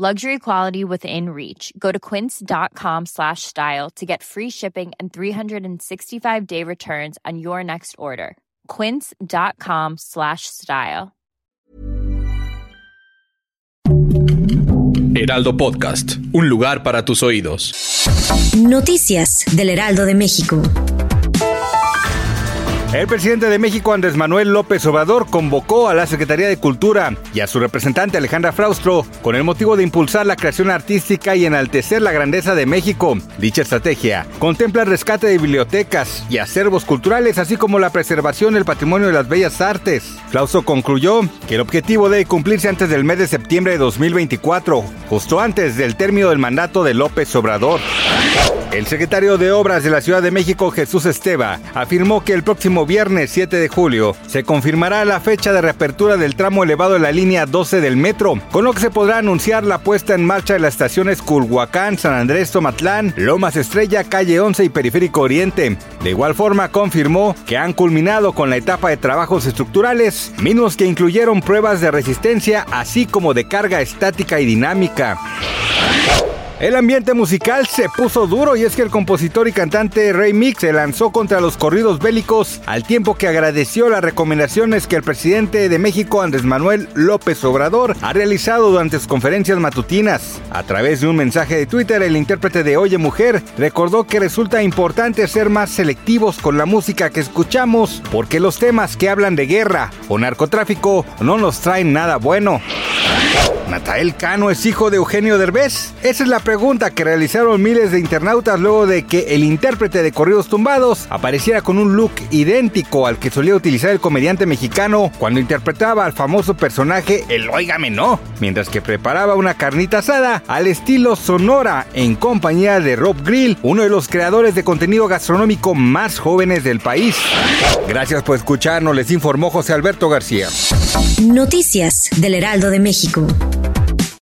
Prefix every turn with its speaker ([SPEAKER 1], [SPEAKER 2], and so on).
[SPEAKER 1] Luxury quality within reach. Go to quince.com slash style to get free shipping and 365-day returns on your next order. quince.com slash style.
[SPEAKER 2] Heraldo Podcast, un lugar para tus oídos.
[SPEAKER 3] Noticias del Heraldo de México.
[SPEAKER 4] El presidente de México, Andrés Manuel López Obrador, convocó a la Secretaría de Cultura y a su representante Alejandra Fraustro con el motivo de impulsar la creación artística y enaltecer la grandeza de México. Dicha estrategia contempla el rescate de bibliotecas y acervos culturales, así como la preservación del patrimonio de las bellas artes. Fraustro concluyó que el objetivo debe cumplirse antes del mes de septiembre de 2024, justo antes del término del mandato de López Obrador. El secretario de Obras de la Ciudad de México, Jesús Esteva, afirmó que el próximo viernes 7 de julio se confirmará la fecha de reapertura del tramo elevado de la línea 12 del metro, con lo que se podrá anunciar la puesta en marcha de las estaciones Culhuacán, San Andrés, Tomatlán, Lomas Estrella, Calle 11 y Periférico Oriente. De igual forma, confirmó que han culminado con la etapa de trabajos estructurales, mismos que incluyeron pruebas de resistencia, así como de carga estática y dinámica. El ambiente musical se puso duro y es que el compositor y cantante Ray Mix se lanzó contra los corridos bélicos al tiempo que agradeció las recomendaciones que el presidente de México Andrés Manuel López Obrador ha realizado durante sus conferencias matutinas. A través de un mensaje de Twitter, el intérprete de Oye Mujer recordó que resulta importante ser más selectivos con la música que escuchamos porque los temas que hablan de guerra o narcotráfico no nos traen nada bueno. ¿Natael Cano es hijo de Eugenio Derbez? Esa es la pregunta que realizaron miles de internautas luego de que el intérprete de Corridos Tumbados apareciera con un look idéntico al que solía utilizar el comediante mexicano cuando interpretaba al famoso personaje El Óigame No, mientras que preparaba una carnita asada al estilo Sonora en compañía de Rob Grill, uno de los creadores de contenido gastronómico más jóvenes del país. Gracias por escucharnos, les informó José Alberto García.
[SPEAKER 3] Noticias del Heraldo de México. Info.